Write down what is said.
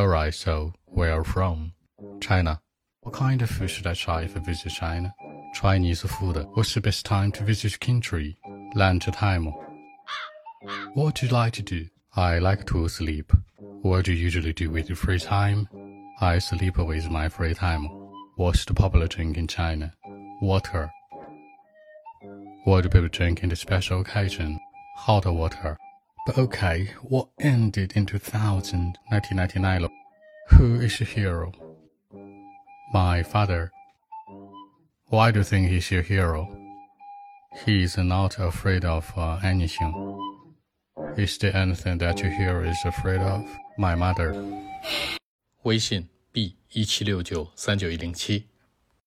Alright, so where from? China. What kind of food should I try if I visit China? Chinese food. What's the best time to visit country? Lunch time. What do you like to do? I like to sleep. What do you usually do with your free time? I sleep with my free time. What's the popular drink in China? Water. What do people drink in the special occasion? Hot water. But okay, what ended in 2000, 1999? Who is your hero? My father. Why do you think he's your hero? He's not afraid of uh, anything. Is there anything that your hero is afraid of? My mother. 微信 b 一七六九三九一零七。